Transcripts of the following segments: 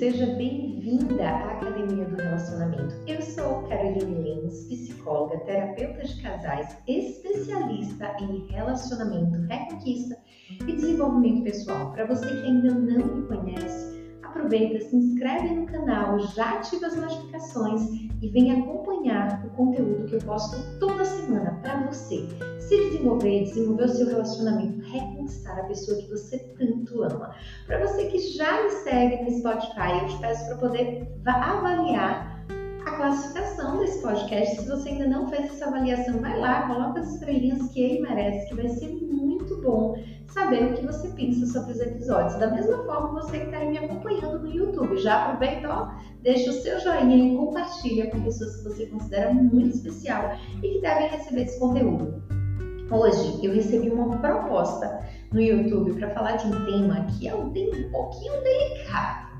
seja bem-vinda à Academia do Relacionamento. Eu sou Caroline Lemos, psicóloga, terapeuta de casais, especialista em relacionamento, reconquista e desenvolvimento pessoal. Para você que ainda não me conhece, aproveita, se inscreve no canal, já ativa as notificações e vem acompanhar o conteúdo que eu posto toda semana para você se desenvolver, desenvolver o seu relacionamento, reconquistar a pessoa que você tanto ama. Para você que já me segue no Spotify, eu te peço para poder avaliar a classificação desse podcast. Se você ainda não fez essa avaliação, vai lá, coloca as estrelinhas que ele merece, que vai ser muito bom saber o que você pensa sobre os episódios. Da mesma forma, você que está me acompanhando no YouTube, já aproveita, ó, deixa o seu joinha e compartilha com pessoas que você considera muito especial e que devem receber esse conteúdo. Hoje eu recebi uma proposta no YouTube para falar de um tema que é um tema um pouquinho delicado.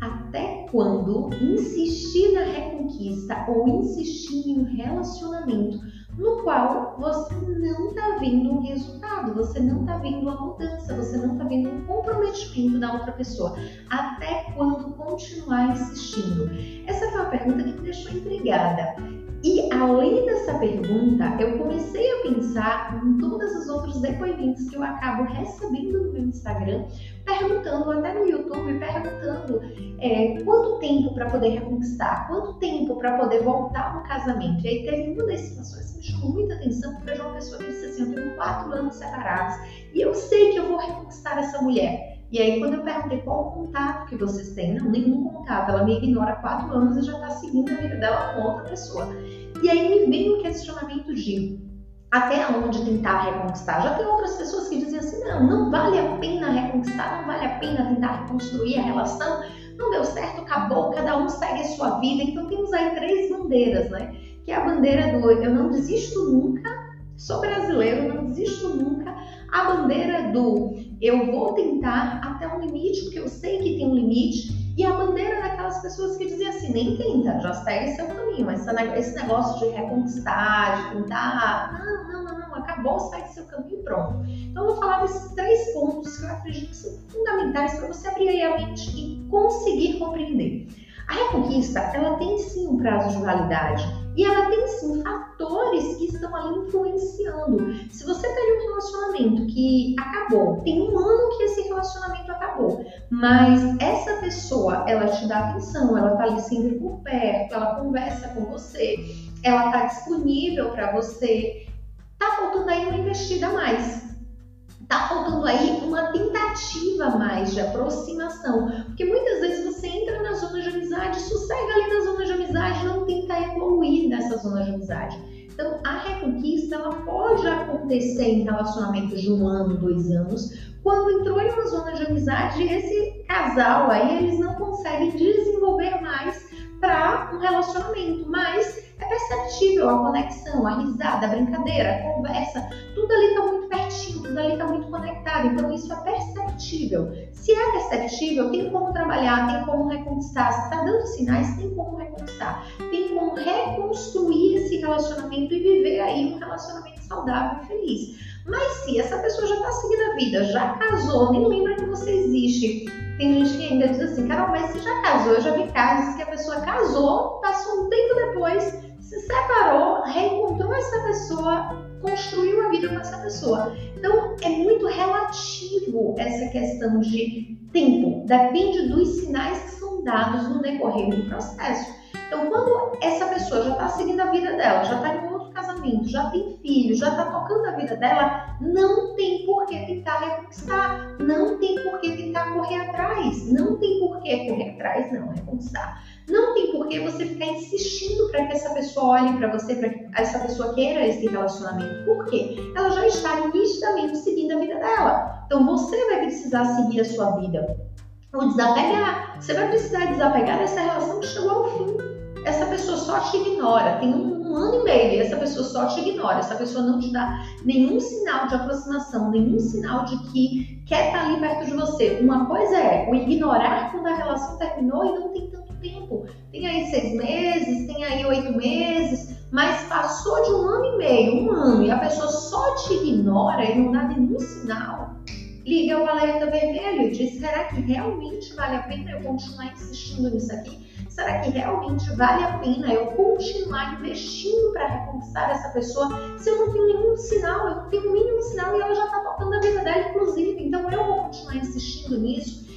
Até quando insistir na reconquista ou insistir em um relacionamento no qual você não está vendo um resultado, você não está vendo uma mudança, você não está vendo um comprometimento da outra pessoa. Até quando continuar insistindo? Essa foi uma pergunta que me deixou intrigada. E além dessa pergunta, eu comecei a pensar em todos os outros depoimentos que eu acabo recebendo no meu Instagram, perguntando, até no YouTube, perguntando é, quanto tempo para poder reconquistar, quanto tempo para poder voltar no casamento. E aí teve uma das situações que me chamou muita atenção, porque foi uma pessoa que disse assim: Eu tenho quatro anos separados e eu sei que eu vou reconquistar essa mulher. E aí, quando eu perguntei qual o contato que vocês têm, não, nenhum contato, ela me ignora há quatro anos e já está seguindo a vida dela com outra pessoa. E aí me vem o questionamento de até onde tentar reconquistar. Já tem outras pessoas que dizem assim: não, não vale a pena reconquistar, não vale a pena tentar reconstruir a relação, não deu certo, acabou, cada um segue a sua vida. Então temos aí três bandeiras, né? Que é a bandeira do eu não desisto nunca, sou brasileiro, não desisto nunca. A bandeira do eu vou tentar até um limite, porque eu sei que tem um limite. E a bandeira daquelas pessoas que diziam assim, nem tenta, já segue seu caminho. Mas esse negócio de reconquistar, de tentar, não, não, não, não, acabou, segue seu caminho pronto. Então eu vou falar desses três pontos que eu acredito que são fundamentais para você abrir a mente e conseguir compreender. A reconquista, ela tem sim um prazo de validade e ela tem sim fatores que estão ali influenciando. Se você tem um relacionamento que acabou, tem um ano que esse relacionamento acabou, mas essa pessoa, ela te dá atenção, ela tá ali sempre por perto, ela conversa com você, ela tá disponível para você, tá faltando aí uma investida a mais tá faltando aí uma tentativa mais de aproximação, porque muitas vezes você zona de amizade, sossega ali na zona de amizade, não tenta evoluir nessa zona de amizade. Então, a reconquista ela pode acontecer em relacionamentos de um ano, dois anos, quando entrou em uma zona de amizade, esse casal aí eles não conseguem desenvolver mais para um relacionamento, mas é perceptível a conexão, a risada, a brincadeira, a conversa, tudo ali está muito pertinho, tudo ali está muito conectado. Então isso é perceptível. Se é perceptível, tem como trabalhar, tem como reconquistar. Se está dando sinais, tem como reconquistar. Tem como reconstruir esse relacionamento e viver aí um relacionamento saudável e feliz. Mas se essa pessoa já está seguindo a vida, já casou, nem lembra que você existe. Tem gente que ainda diz assim, Carol, mas você já casou? Eu já vi casos que a pessoa casou, passou um tempo depois, se separou, reencontrou essa pessoa, construiu a vida com essa pessoa. Então é muito relativo essa questão de tempo, depende dos sinais que são dados no decorrer do processo. Então, quando essa pessoa já está seguindo a vida dela, já está em outro casamento, já tem filho, já está tocando a vida dela, não tem por que tentar reconquistar, não tem por que tentar correr atrás, não tem por que correr atrás, não, reconquistar. Não tem por que você ficar insistindo para que essa pessoa olhe para você, para que essa pessoa queira esse relacionamento. Por quê? Ela já está nitidamente seguindo a vida dela. Então você vai precisar seguir a sua vida. Ou desapegar. Você vai precisar desapegar dessa relação que chegou ao fim. Essa pessoa só te ignora. Tem um, um ano e meio e essa pessoa só te ignora. Essa pessoa não te dá nenhum sinal de aproximação, nenhum sinal de que quer estar ali perto de você. Uma coisa é o ignorar quando a relação terminou e não tem tanto tempo. Tem aí seis meses, tem aí oito meses, mas passou de um ano e meio, um ano, e a pessoa só te ignora e não dá nenhum sinal. liga o alerta vermelho e diz: será que realmente vale a pena eu continuar insistindo nisso aqui? Será que realmente vale a pena eu continuar investindo para reconquistar essa pessoa se eu não tenho nenhum sinal, eu não tenho o mínimo sinal e ela já está tocando a vida dela, inclusive? Então eu vou continuar insistindo nisso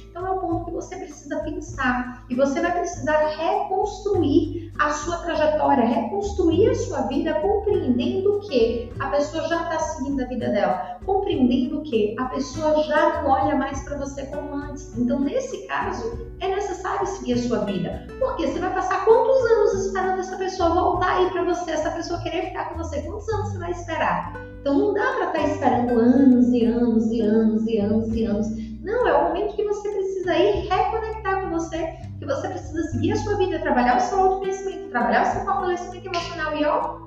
e você vai precisar reconstruir a sua trajetória, reconstruir a sua vida, compreendendo que a pessoa já está seguindo a vida dela, compreendendo que a pessoa já não olha mais para você como antes. Então, nesse caso, é necessário seguir a sua vida, porque você vai passar quantos anos esperando essa pessoa voltar aí para você, essa pessoa querer ficar com você? Quantos anos você vai esperar? Então, não dá para estar tá esperando anos e anos e anos e anos e anos não, é o momento que você precisa ir reconectar com você, que você precisa seguir a sua vida, trabalhar o seu autoconhecimento, trabalhar o seu fortalecimento emocional e ó,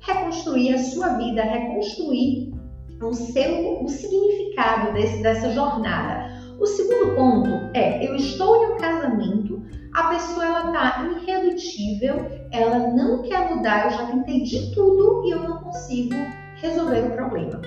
reconstruir a sua vida, reconstruir o seu o significado desse, dessa jornada. O segundo ponto é, eu estou em um casamento, a pessoa ela tá irredutível, ela não quer mudar, eu já tentei de tudo e eu não consigo resolver o problema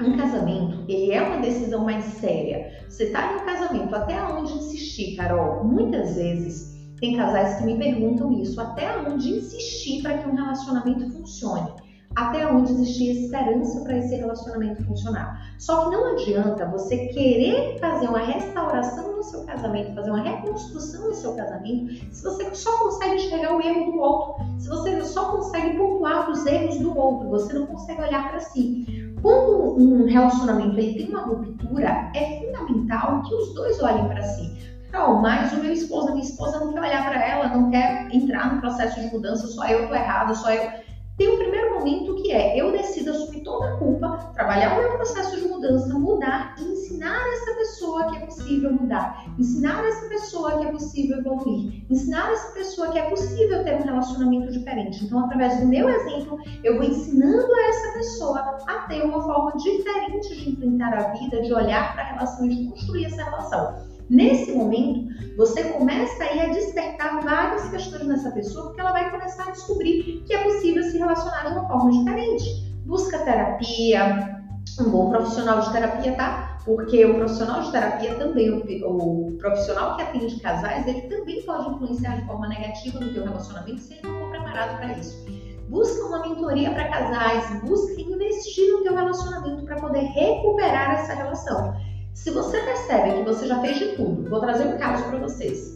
um casamento, ele é uma decisão mais séria. Você está em um casamento, até onde insistir, Carol? Muitas vezes tem casais que me perguntam isso, até onde insistir para que um relacionamento funcione? Até onde existir esperança para esse relacionamento funcionar? Só que não adianta você querer fazer uma restauração no seu casamento, fazer uma reconstrução no seu casamento, se você só consegue enxergar o erro do outro, se você só consegue pontuar os erros do outro, você não consegue olhar para si. Quando um relacionamento ele tem uma ruptura, é fundamental que os dois olhem para si. Não, mas o meu esposo, a minha esposa não quer olhar para ela, não quer entrar no processo de mudança, só eu tô errado, só eu tem um primeiro momento que é eu decido assumir toda a culpa, trabalhar o meu processo de mudança, mudar e ensinar essa pessoa que é possível mudar, ensinar essa pessoa que é possível evoluir, ensinar essa pessoa que é possível ter um relacionamento diferente. Então, através do meu exemplo, eu vou ensinando a essa pessoa a ter uma forma diferente de enfrentar a vida, de olhar para a relação e de construir essa relação. Nesse momento, você começa aí a despertar várias questões nessa pessoa, porque ela vai começar a descobrir que é possível se relacionar de uma forma diferente. Busca terapia, um bom profissional de terapia, tá? Porque o profissional de terapia também, o, profissional que atende casais, ele também pode influenciar de forma negativa no teu relacionamento se ele não for preparado para isso. Busca uma mentoria para casais, busca investir no teu relacionamento para poder recuperar essa relação. Se você percebe que você já fez de tudo, vou trazer um caso para vocês.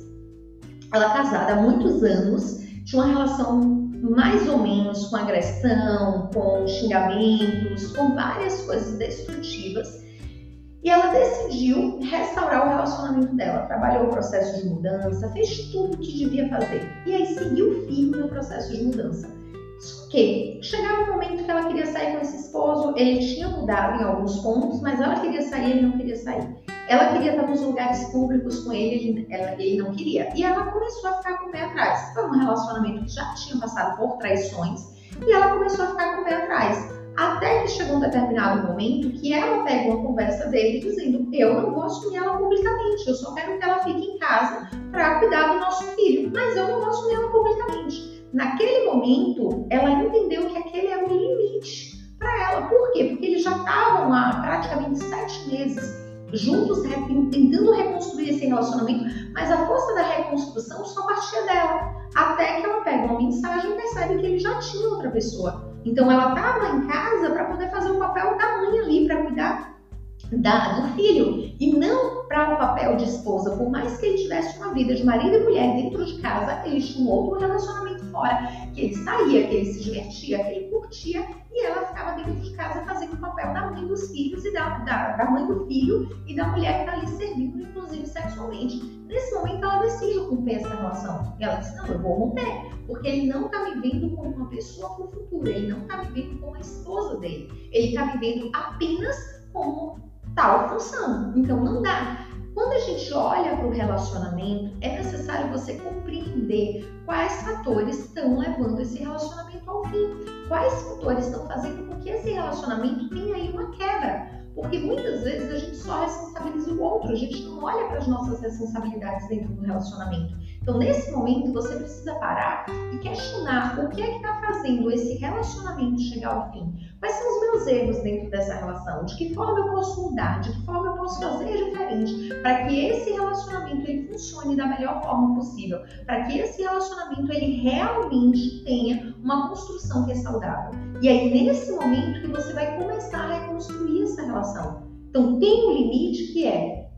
Ela é casada há muitos anos, tinha uma relação mais ou menos com agressão, com xingamentos, com várias coisas destrutivas. E ela decidiu restaurar o relacionamento dela, trabalhou o processo de mudança, fez tudo o que devia fazer. E aí seguiu firme no processo de mudança. Só que chegava um momento que ela queria sair com esse esposo, ele tinha mudado em alguns pontos, mas ela queria sair, ele não queria sair. Ela queria estar nos lugares públicos com ele, ela, ele não queria. E ela começou a ficar com o pé atrás. Foi um relacionamento que já tinha passado por traições e ela começou a ficar com o pé atrás. Até que chegou um determinado momento que ela pega uma conversa dele dizendo: Eu não vou assumir ela publicamente, eu só quero que ela fique em casa para cuidar do nosso filho, mas eu não vou assumir ela publicamente. Naquele momento, ela entendeu que aquele era o limite para ela. Por quê? Porque eles já estavam há praticamente sete meses juntos tentando reconstruir esse relacionamento, mas a força da reconstrução só partia dela. Até que ela pega uma mensagem e percebe que ele já tinha outra pessoa. Então ela estava em casa para poder fazer o papel da mãe ali, para cuidar da, do filho e não para o papel de esposa. Por mais que ele tivesse uma vida de marido e mulher dentro de casa, ele tinha um outro relacionamento fora, que ele saía, que ele se divertia, que ele curtia e ela ficava dentro de casa fazendo o papel da mãe dos filhos e da, da, da mãe do filho e da mulher que está ali servindo, inclusive sexualmente. Nesse momento ela decide romper essa relação. E ela diz, não, eu vou romper, porque ele não está me vendo como uma pessoa para o futuro, ele não está me vendo como a esposa dele, ele está me vendo apenas como tal função. Então não dá. Quando a gente olha para o relacionamento, é necessário você compreender quais fatores estão levando esse relacionamento ao fim. Quais fatores estão fazendo com que esse relacionamento tenha aí uma quebra. Porque muitas vezes a gente só responsabiliza o outro, a gente não olha para as nossas responsabilidades dentro do relacionamento. Então, nesse momento, você precisa parar e questionar o que é que está fazendo esse relacionamento chegar ao fim. Quais são os meus erros dentro dessa relação? De que forma eu posso mudar? De que forma eu diferente para que esse relacionamento ele funcione da melhor forma possível? Para que esse relacionamento ele realmente tenha uma construção que é saudável. E aí, nesse momento que você vai começar a reconstruir essa relação. Então, tem um limite que é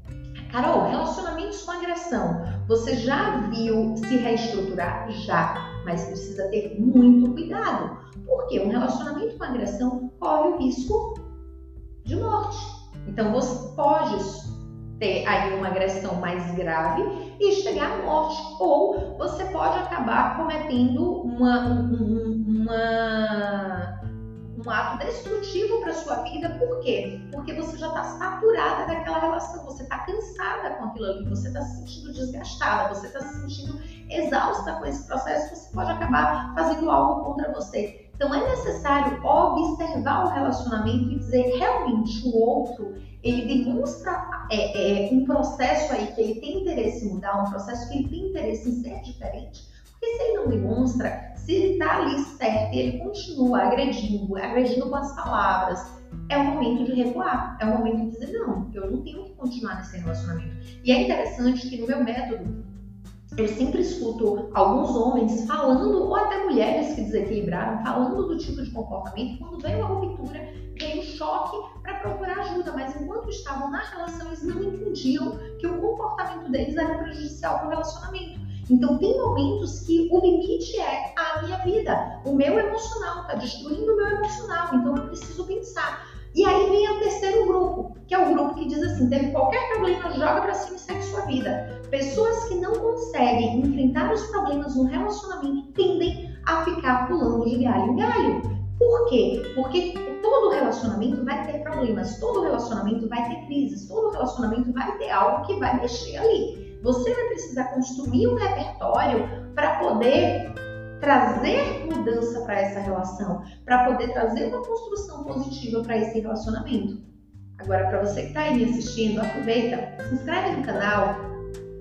Carol, relacionamentos com agressão. Você já viu se reestruturar? Já, mas precisa ter muito cuidado. Porque um relacionamento com agressão corre o risco de morte. Então você pode ter aí uma agressão mais grave e chegar à morte. Ou você pode acabar cometendo uma, uma um ato destrutivo para sua vida, por quê? Porque você já está saturada daquela relação, você está cansada com aquilo ali, você está se sentindo desgastada, você está se sentindo exausta com esse processo, você pode acabar fazendo algo contra você. Então é necessário observar o relacionamento e dizer realmente o outro ele demonstra é, é, um processo aí que ele tem interesse em mudar, um processo que ele tem interesse em ser diferente. Porque se ele não demonstra, se ele está ali certo e ele continua agredindo, agredindo com as palavras, é o momento de recuar, é o momento de dizer, não, eu não tenho que continuar nesse relacionamento. E é interessante que no meu método, eu sempre escuto alguns homens falando, ou até mulheres que desequilibraram, falando do tipo de comportamento, quando vem uma ruptura, vem um choque para procurar ajuda, mas enquanto estavam na relação, eles não entendiam que o comportamento deles era prejudicial para o relacionamento. Então, tem momentos que o limite é a minha vida, o meu emocional, está destruindo o meu emocional, então eu preciso pensar. E aí vem o terceiro grupo, que é o grupo que diz assim: teve qualquer problema, joga para cima e segue sua vida. Pessoas que não conseguem enfrentar os problemas no relacionamento tendem a ficar pulando de galho em galho. Por quê? Porque todo relacionamento vai ter problemas, todo relacionamento vai ter crises, todo relacionamento vai ter algo que vai mexer ali. Você vai precisar construir um repertório para poder trazer mudança para essa relação, para poder trazer uma construção positiva para esse relacionamento. Agora, para você que está aí me assistindo, aproveita, se inscreve no canal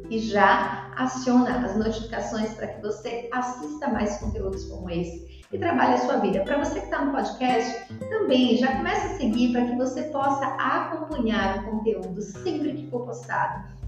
e já aciona as notificações para que você assista mais conteúdos como esse e trabalhe a sua vida. Para você que está no podcast, também já começa a seguir para que você possa acompanhar o conteúdo sempre que for postado.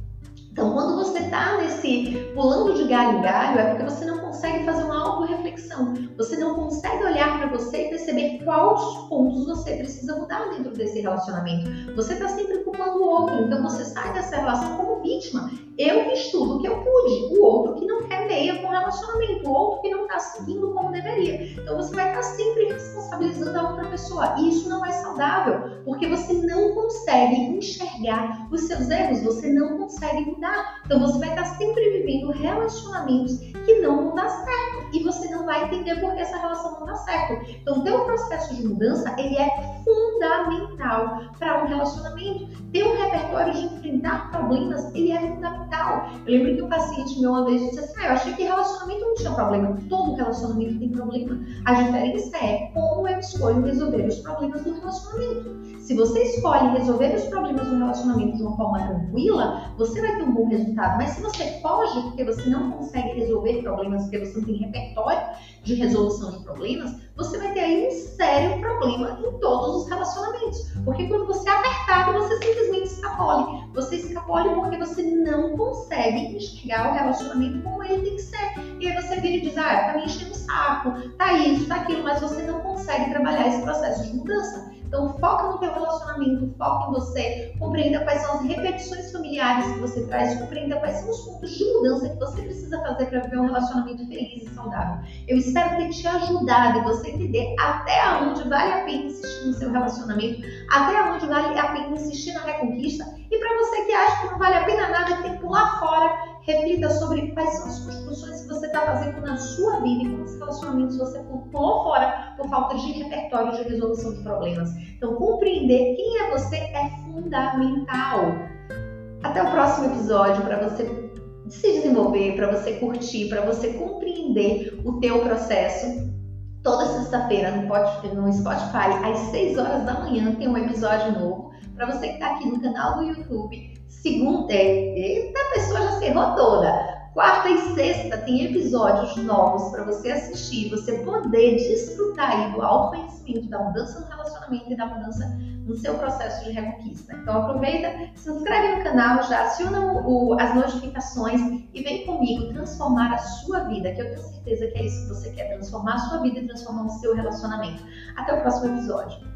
Então, quando você está nesse pulando de galho em galho, é porque você não consegue fazer uma auto-reflexão. Você não consegue olhar para você e perceber quais pontos você precisa mudar dentro desse relacionamento. Você está sempre culpando o outro, então você sai dessa relação como vítima. Eu fiz tudo o que eu pude, o outro que não quer meia com o relacionamento, o outro que não está seguindo como deveria. Então você vai estar tá sempre responsabilizando a outra pessoa. E isso não é saudável, porque você não consegue enxergar os seus erros, você não consegue mudar mudar. Então você vai estar sempre vivendo relacionamentos que não vão dar certo e você não vai entender por que essa relação não dá certo. Então ter um processo de mudança ele é fundamental para um relacionamento. Ter um repertório de enfrentar problemas ele é fundamental. Eu lembro que um paciente meu uma vez disse assim: ah, eu achei que relacionamento não tinha problema. Todo relacionamento tem problema. A diferença é como eu escolho resolver os problemas do relacionamento. Se você escolhe resolver os problemas do relacionamento de uma forma tranquila, você vai ter um bom resultado. Mas se você foge porque você não consegue resolver problemas, porque você não tem repertório de resolução de problemas, você vai ter aí um sério problema em todos os relacionamentos. Porque quando você é apertado, você simplesmente escapole. Você escapole porque você não consegue enxergar o relacionamento como ele tem que ser. E aí você vira e diz, ah, tá me enchendo o saco, tá isso, tá aquilo, mas você não consegue trabalhar esse processo de mudança. Então foca no teu relacionamento, foca em você, compreenda quais são as repetições familiares que você traz, compreenda quais são os pontos de mudança que você precisa fazer para viver um relacionamento feliz e saudável. Eu espero ter te ajudado e você entender até onde vale a pena insistir no seu relacionamento, até onde vale a pena insistir na reconquista. E para você que acha que não vale a pena nada, tem que pular fora reflita sobre quais são você está fazendo na sua vida e quantos relacionamentos você pulou fora por falta de repertório de resolução de problemas. Então, compreender quem é você é fundamental. Até o próximo episódio para você se desenvolver, para você curtir, para você compreender o teu processo. Toda sexta-feira no Spotify, às 6 horas da manhã, tem um episódio novo. Para você que está aqui no canal do YouTube, segunda, é, eita, a pessoa já se errou toda. Quarta e sexta tem episódios novos para você assistir, você poder desfrutar aí do autoconhecimento, da mudança no relacionamento e da mudança no seu processo de reconquista. Então aproveita, se inscreve no canal, já aciona o, as notificações e vem comigo transformar a sua vida, que eu tenho certeza que é isso que você quer, transformar a sua vida e transformar o seu relacionamento. Até o próximo episódio.